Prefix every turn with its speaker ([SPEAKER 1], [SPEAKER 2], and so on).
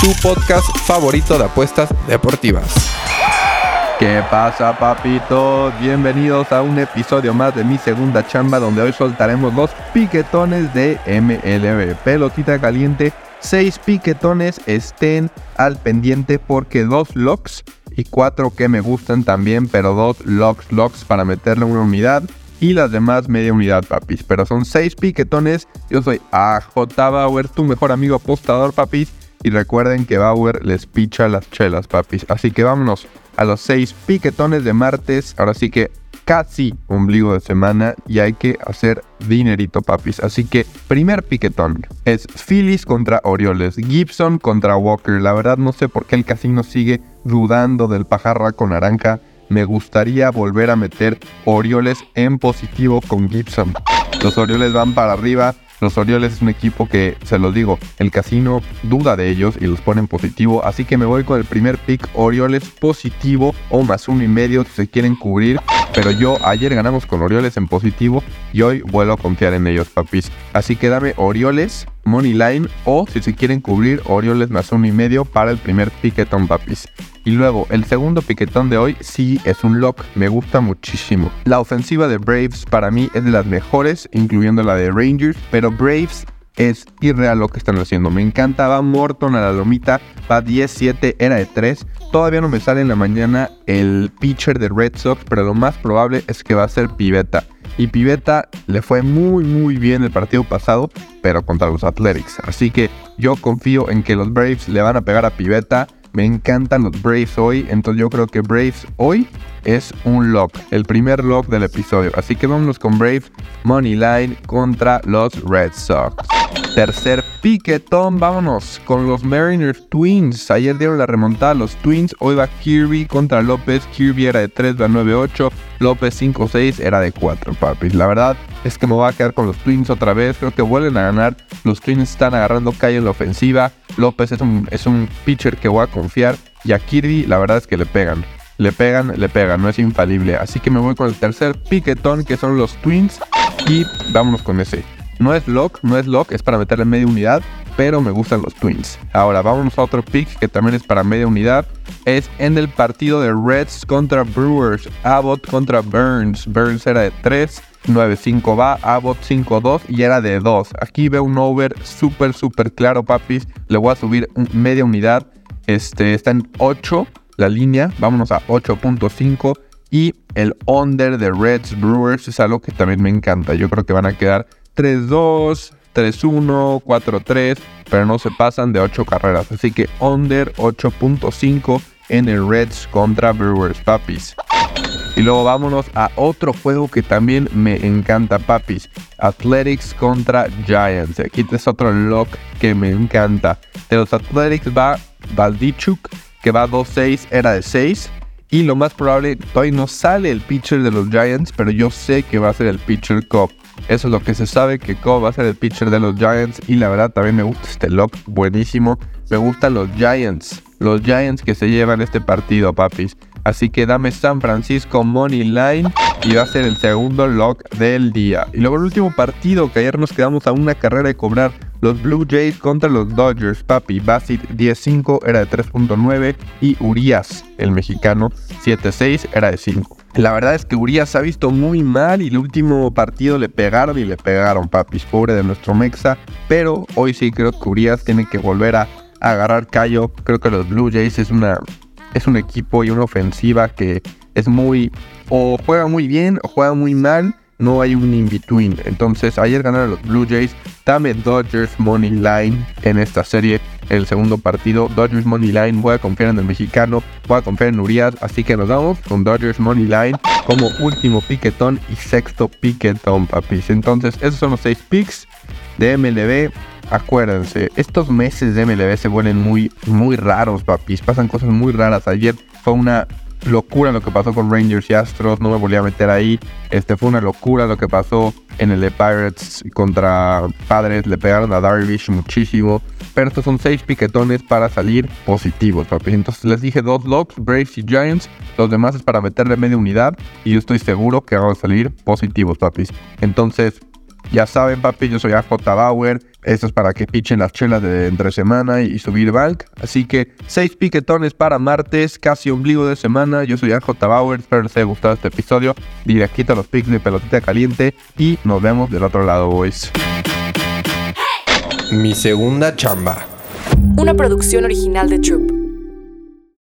[SPEAKER 1] tu podcast favorito de apuestas deportivas.
[SPEAKER 2] ¿Qué pasa, papitos? Bienvenidos a un episodio más de Mi Segunda Chamba, donde hoy soltaremos los piquetones de MLB. Pelotita caliente, seis piquetones, estén al pendiente porque dos locks y cuatro que me gustan también, pero dos locks, locks para meterle una unidad y las demás media unidad, papis. Pero son seis piquetones. Yo soy AJ Bauer, tu mejor amigo apostador, papis. Y recuerden que Bauer les picha las chelas, papis. Así que vámonos a los seis piquetones de martes. Ahora sí que casi ombligo de semana y hay que hacer dinerito, papis. Así que primer piquetón es Phillies contra Orioles, Gibson contra Walker. La verdad no sé por qué el casino sigue dudando del pajarraco naranja me gustaría volver a meter Orioles en positivo con Gibson. Los Orioles van para arriba. Los Orioles es un equipo que, se los digo, el casino duda de ellos y los pone en positivo. Así que me voy con el primer pick Orioles positivo o más uno y medio si se quieren cubrir. Pero yo ayer ganamos con Orioles en positivo y hoy vuelvo a confiar en ellos, papis. Así que dame Orioles, Money Line o si se quieren cubrir Orioles más uno y medio para el primer piquetón, papis. Y luego, el segundo piquetón de hoy sí es un lock, me gusta muchísimo. La ofensiva de Braves para mí es de las mejores, incluyendo la de Rangers, pero Braves es irreal lo que están haciendo. Me encanta, va Morton a la lomita, va 10-7, era de 3. Todavía no me sale en la mañana el pitcher de Red Sox, pero lo más probable es que va a ser Pivetta. Y Pivetta le fue muy muy bien el partido pasado, pero contra los Athletics. Así que yo confío en que los Braves le van a pegar a Pivetta me encantan los Braves hoy, entonces yo creo que Braves hoy es un lock, el primer lock del episodio. Así que vámonos con Braves Money Line contra los Red Sox. Tercer piquetón, vámonos con los Mariners Twins. Ayer dieron la remontada los Twins, hoy va Kirby contra López. Kirby era de 3, va 9-8. López 5-6 era de 4, papis. La verdad es que me voy a quedar con los Twins otra vez. Creo que vuelven a ganar. Los Twins están agarrando calle en la ofensiva. López es un, es un pitcher que voy a confiar. Y a Kirby, la verdad es que le pegan. Le pegan, le pegan, no es infalible. Así que me voy con el tercer piquetón, que son los Twins. Y vámonos con ese. No es lock, no es lock, es para meterle media unidad, pero me gustan los Twins. Ahora vámonos a otro pick que también es para media unidad. Es en el partido de Reds contra Brewers, Abbott contra Burns. Burns era de 3, 9-5 va, Abbott 5-2 y era de 2. Aquí veo un over súper, súper claro, papis. Le voy a subir media unidad. Este está en 8 la línea. Vámonos a 8.5. Y el under de Reds Brewers es algo que también me encanta. Yo creo que van a quedar 3-2, 3-1, 4-3, pero no se pasan de 8 carreras. Así que under 8.5 en el Reds contra Brewers, papis. Y luego vámonos a otro juego que también me encanta, papis. Athletics contra Giants. Aquí es otro lock que me encanta. De los Athletics va Valdichuk, que va 2-6, era de 6. Y lo más probable, todavía no sale el pitcher de los Giants, pero yo sé que va a ser el pitcher Cobb. Eso es lo que se sabe, que Cobb va a ser el pitcher de los Giants. Y la verdad también me gusta este lock, buenísimo. Me gustan los Giants. Los Giants que se llevan este partido, papis. Así que dame San Francisco Money Line y va a ser el segundo lock del día. Y luego el último partido que ayer nos quedamos a una carrera de cobrar los Blue Jays contra los Dodgers, papi. Basit 10-5 era de 3.9 y Urias, el mexicano, 7-6 era de 5. La verdad es que Urias ha visto muy mal y el último partido le pegaron y le pegaron, papis. Pobre de nuestro Mexa. Pero hoy sí creo que Urias tiene que volver a, agarrar callo. Creo que los Blue Jays es una es un equipo y una ofensiva que es muy o juega muy bien o juega muy mal no hay un in-between. Entonces, ayer ganaron los Blue Jays. Dame Dodgers Money Line en esta serie, el segundo partido. Dodgers Money Line, voy a confiar en el mexicano, voy a confiar en Urias. Así que nos vamos con Dodgers Money Line como último piquetón y sexto piquetón, papis. Entonces, esos son los seis picks de MLB. acuérdense, estos meses de MLB se vuelven muy, muy raros, papis. Pasan cosas muy raras. Ayer fue una locura lo que pasó con Rangers y Astros, no me volví a meter ahí. Este fue una locura lo que pasó en el Pirates contra Padres, le pegaron a Darvish muchísimo. Pero estos son seis piquetones para salir positivos, papi. Entonces les dije dos locks, Braves y Giants. Los demás es para meterle media unidad. Y yo estoy seguro que van a salir positivos, papis. Entonces, ya saben, papi, yo soy AJ Bauer. Esto es para que pichen las chelas de entre semana y subir bank. Así que seis piquetones para martes, casi ombligo de semana. Yo soy AJ Bauer. Espero les haya gustado este episodio. Directito a los picks de pelotita caliente. Y nos vemos del otro lado, boys.
[SPEAKER 1] Mi segunda chamba.
[SPEAKER 3] Una producción original de Troop.